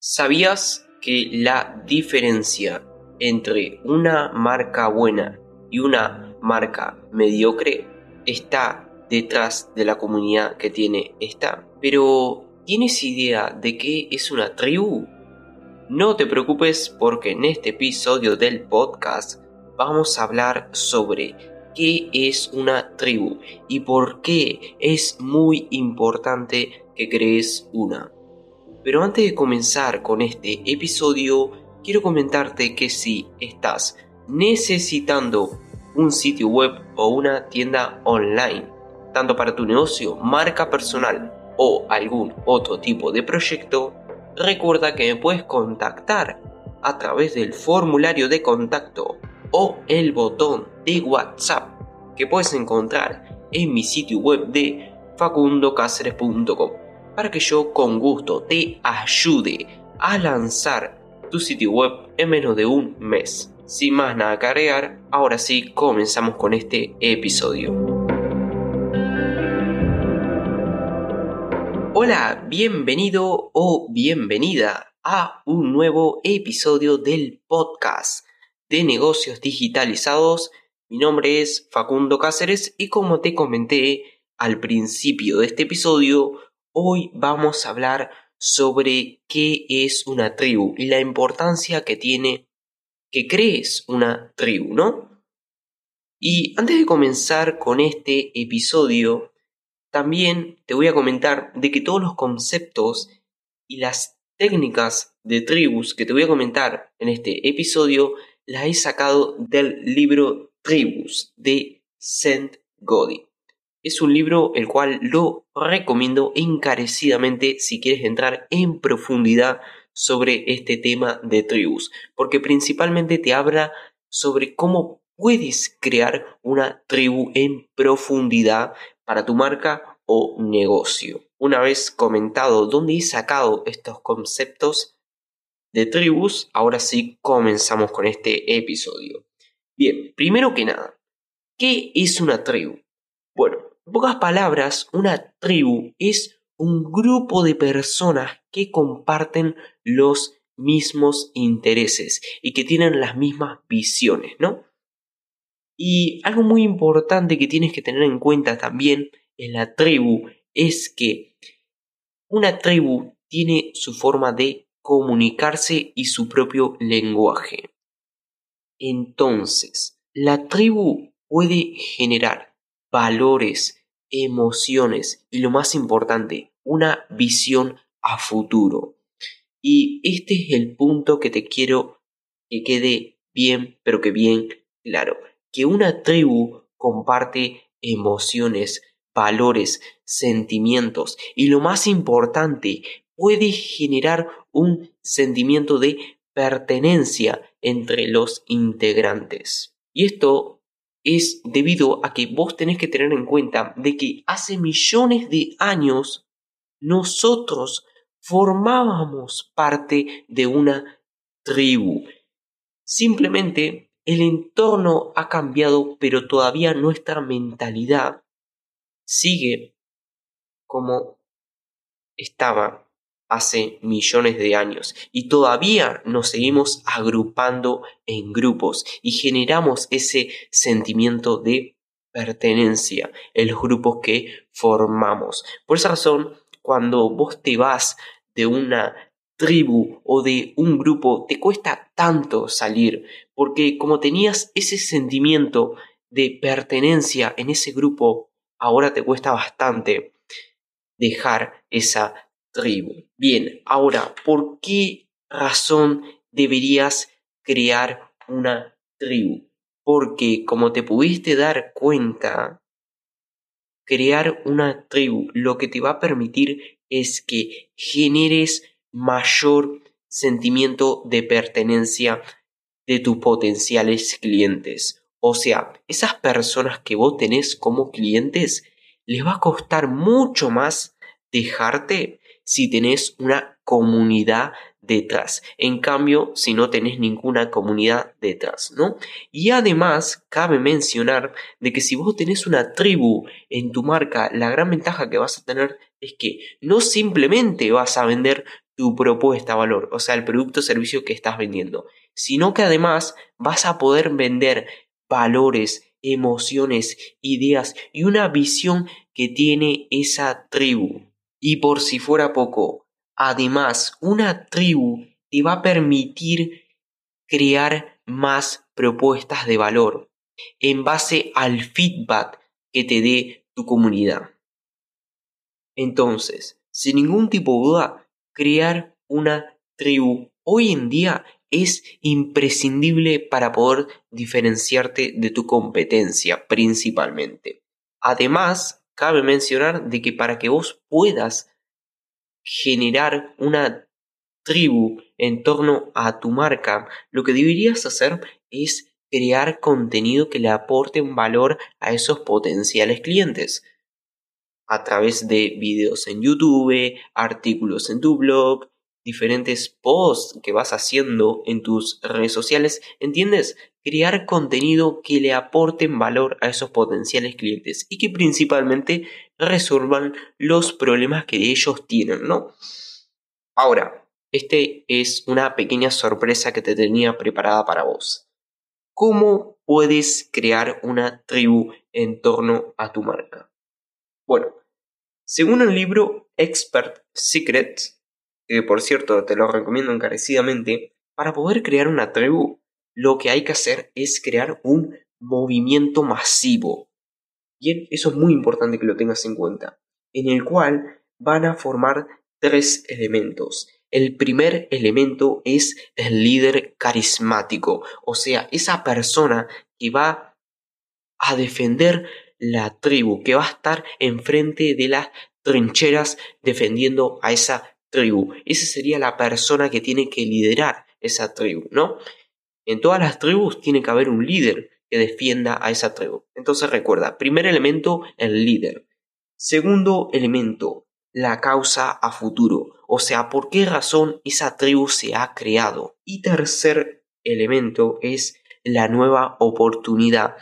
¿Sabías que la diferencia entre una marca buena y una marca mediocre está detrás de la comunidad que tiene esta? Pero, ¿tienes idea de qué es una tribu? No te preocupes porque en este episodio del podcast vamos a hablar sobre qué es una tribu y por qué es muy importante que crees una. Pero antes de comenzar con este episodio, quiero comentarte que si estás necesitando un sitio web o una tienda online, tanto para tu negocio, marca personal o algún otro tipo de proyecto, recuerda que me puedes contactar a través del formulario de contacto o el botón de WhatsApp que puedes encontrar en mi sitio web de facundocaceres.com para que yo con gusto te ayude a lanzar tu sitio web en menos de un mes. Sin más nada que agregar, ahora sí comenzamos con este episodio. Hola, bienvenido o bienvenida a un nuevo episodio del podcast de negocios digitalizados. Mi nombre es Facundo Cáceres y como te comenté al principio de este episodio, Hoy vamos a hablar sobre qué es una tribu y la importancia que tiene que crees una tribu, ¿no? Y antes de comenzar con este episodio, también te voy a comentar de que todos los conceptos y las técnicas de tribus que te voy a comentar en este episodio las he sacado del libro Tribus de Saint Godi. Es un libro el cual lo recomiendo encarecidamente si quieres entrar en profundidad sobre este tema de tribus, porque principalmente te habla sobre cómo puedes crear una tribu en profundidad para tu marca o negocio. Una vez comentado dónde he sacado estos conceptos de tribus, ahora sí comenzamos con este episodio. Bien, primero que nada, ¿qué es una tribu? Bueno, en pocas palabras, una tribu es un grupo de personas que comparten los mismos intereses y que tienen las mismas visiones, ¿no? Y algo muy importante que tienes que tener en cuenta también en la tribu es que una tribu tiene su forma de comunicarse y su propio lenguaje. Entonces, la tribu puede generar valores, emociones y lo más importante, una visión a futuro. Y este es el punto que te quiero que quede bien, pero que bien claro, que una tribu comparte emociones, valores, sentimientos y lo más importante, puede generar un sentimiento de pertenencia entre los integrantes. Y esto es debido a que vos tenés que tener en cuenta de que hace millones de años nosotros formábamos parte de una tribu. Simplemente el entorno ha cambiado, pero todavía nuestra mentalidad sigue como estaba hace millones de años y todavía nos seguimos agrupando en grupos y generamos ese sentimiento de pertenencia en los grupos que formamos. Por esa razón, cuando vos te vas de una tribu o de un grupo, te cuesta tanto salir, porque como tenías ese sentimiento de pertenencia en ese grupo, ahora te cuesta bastante dejar esa tribu. Bien, ahora, ¿por qué razón deberías crear una tribu? Porque, como te pudiste dar cuenta, crear una tribu lo que te va a permitir es que generes mayor sentimiento de pertenencia de tus potenciales clientes. O sea, esas personas que vos tenés como clientes, les va a costar mucho más dejarte si tenés una comunidad detrás. En cambio, si no tenés ninguna comunidad detrás, ¿no? Y además, cabe mencionar de que si vos tenés una tribu en tu marca, la gran ventaja que vas a tener es que no simplemente vas a vender tu propuesta valor, o sea, el producto o servicio que estás vendiendo, sino que además vas a poder vender valores, emociones, ideas y una visión que tiene esa tribu. Y por si fuera poco, además, una tribu te va a permitir crear más propuestas de valor en base al feedback que te dé tu comunidad. Entonces, sin ningún tipo de duda, crear una tribu hoy en día es imprescindible para poder diferenciarte de tu competencia principalmente. Además, cabe mencionar de que para que vos puedas generar una tribu en torno a tu marca, lo que deberías hacer es crear contenido que le aporte un valor a esos potenciales clientes. A través de videos en YouTube, artículos en tu blog, diferentes posts que vas haciendo en tus redes sociales, ¿entiendes? Crear contenido que le aporten valor a esos potenciales clientes y que principalmente resuelvan los problemas que ellos tienen, ¿no? Ahora, este es una pequeña sorpresa que te tenía preparada para vos. ¿Cómo puedes crear una tribu en torno a tu marca? Bueno, según el libro Expert Secrets, que por cierto te lo recomiendo encarecidamente, para poder crear una tribu, lo que hay que hacer es crear un movimiento masivo. Bien, eso es muy importante que lo tengas en cuenta, en el cual van a formar tres elementos. El primer elemento es el líder carismático, o sea, esa persona que va a defender la tribu, que va a estar enfrente de las trincheras defendiendo a esa tribu. Esa sería la persona que tiene que liderar esa tribu, ¿no? En todas las tribus tiene que haber un líder que defienda a esa tribu. Entonces recuerda, primer elemento, el líder. Segundo elemento, la causa a futuro, o sea, por qué razón esa tribu se ha creado. Y tercer elemento es la nueva oportunidad.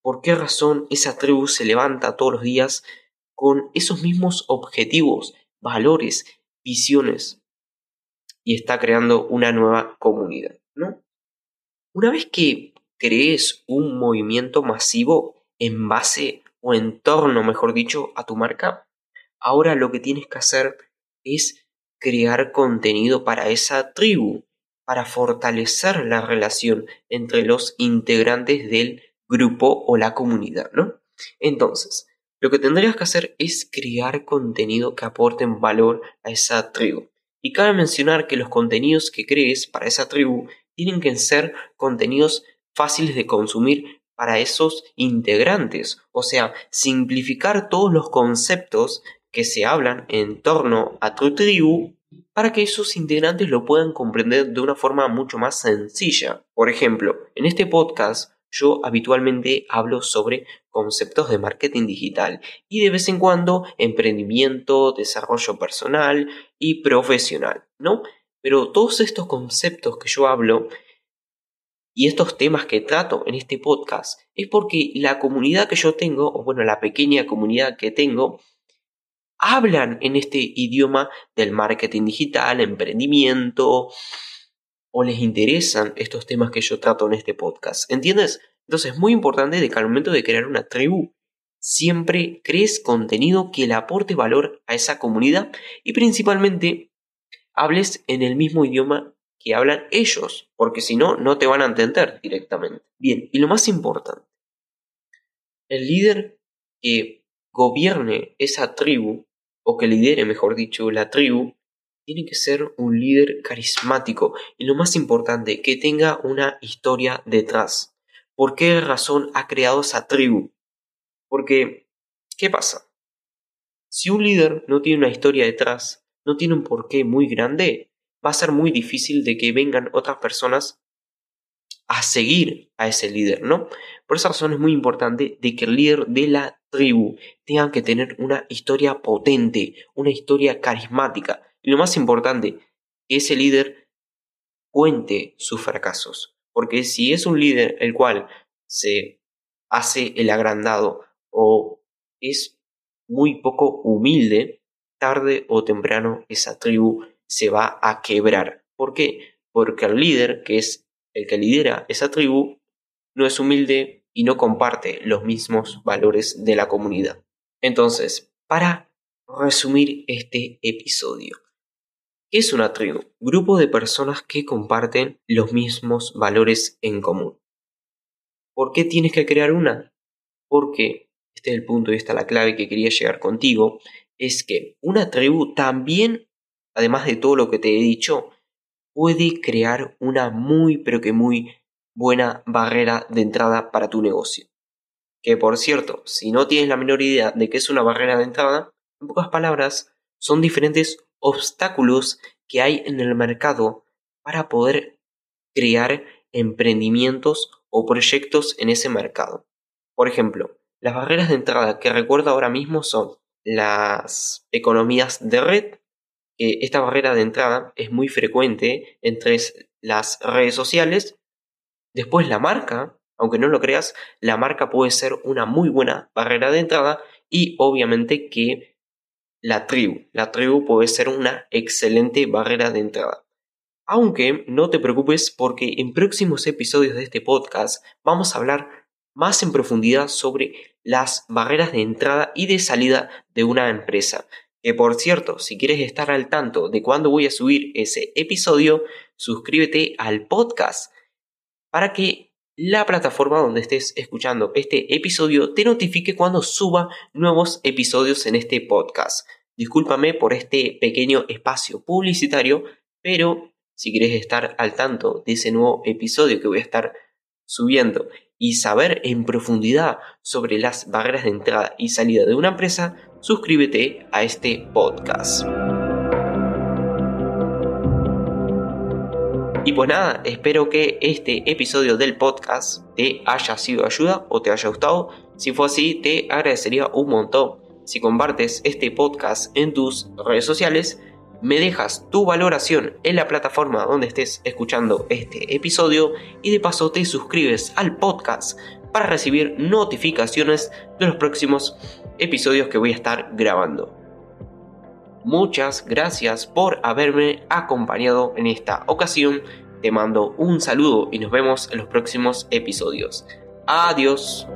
¿Por qué razón esa tribu se levanta todos los días con esos mismos objetivos, valores, visiones y está creando una nueva comunidad, ¿no? Una vez que crees un movimiento masivo en base o en torno, mejor dicho, a tu marca, ahora lo que tienes que hacer es crear contenido para esa tribu, para fortalecer la relación entre los integrantes del grupo o la comunidad, ¿no? Entonces, lo que tendrías que hacer es crear contenido que aporten valor a esa tribu. Y cabe mencionar que los contenidos que crees para esa tribu tienen que ser contenidos fáciles de consumir para esos integrantes. O sea, simplificar todos los conceptos que se hablan en torno a tu tribu para que esos integrantes lo puedan comprender de una forma mucho más sencilla. Por ejemplo, en este podcast yo habitualmente hablo sobre conceptos de marketing digital y de vez en cuando emprendimiento, desarrollo personal y profesional, ¿no? Pero todos estos conceptos que yo hablo y estos temas que trato en este podcast es porque la comunidad que yo tengo, o bueno, la pequeña comunidad que tengo, hablan en este idioma del marketing digital, emprendimiento, o les interesan estos temas que yo trato en este podcast. ¿Entiendes? Entonces es muy importante de que al momento de crear una tribu, siempre crees contenido que le aporte valor a esa comunidad y principalmente hables en el mismo idioma que hablan ellos, porque si no, no te van a entender directamente. Bien, y lo más importante, el líder que gobierne esa tribu, o que lidere, mejor dicho, la tribu, tiene que ser un líder carismático y lo más importante, que tenga una historia detrás. ¿Por qué razón ha creado esa tribu? Porque, ¿qué pasa? Si un líder no tiene una historia detrás, no tiene un porqué muy grande, va a ser muy difícil de que vengan otras personas a seguir a ese líder, ¿no? Por esa razón es muy importante de que el líder de la tribu tenga que tener una historia potente, una historia carismática, y lo más importante, que ese líder cuente sus fracasos. Porque si es un líder el cual se hace el agrandado o es muy poco humilde, tarde o temprano esa tribu se va a quebrar. ¿Por qué? Porque el líder, que es el que lidera esa tribu, no es humilde y no comparte los mismos valores de la comunidad. Entonces, para resumir este episodio, ¿qué es una tribu? Grupo de personas que comparten los mismos valores en común. ¿Por qué tienes que crear una? Porque, este es el punto y esta es la clave que quería llegar contigo, es que una tribu también, además de todo lo que te he dicho, puede crear una muy pero que muy buena barrera de entrada para tu negocio. Que por cierto, si no tienes la menor idea de qué es una barrera de entrada, en pocas palabras, son diferentes obstáculos que hay en el mercado para poder crear emprendimientos o proyectos en ese mercado. Por ejemplo, las barreras de entrada que recuerdo ahora mismo son las economías de red, que esta barrera de entrada es muy frecuente entre las redes sociales. Después la marca, aunque no lo creas, la marca puede ser una muy buena barrera de entrada y obviamente que la tribu, la tribu puede ser una excelente barrera de entrada. Aunque no te preocupes porque en próximos episodios de este podcast vamos a hablar más en profundidad sobre las barreras de entrada y de salida de una empresa. Que por cierto, si quieres estar al tanto de cuándo voy a subir ese episodio, suscríbete al podcast para que la plataforma donde estés escuchando este episodio te notifique cuando suba nuevos episodios en este podcast. Discúlpame por este pequeño espacio publicitario, pero si quieres estar al tanto de ese nuevo episodio que voy a estar subiendo y saber en profundidad sobre las barreras de entrada y salida de una empresa, suscríbete a este podcast. Y pues nada, espero que este episodio del podcast te haya sido de ayuda o te haya gustado. Si fue así, te agradecería un montón si compartes este podcast en tus redes sociales me dejas tu valoración en la plataforma donde estés escuchando este episodio y de paso te suscribes al podcast para recibir notificaciones de los próximos episodios que voy a estar grabando. Muchas gracias por haberme acompañado en esta ocasión. Te mando un saludo y nos vemos en los próximos episodios. Adiós.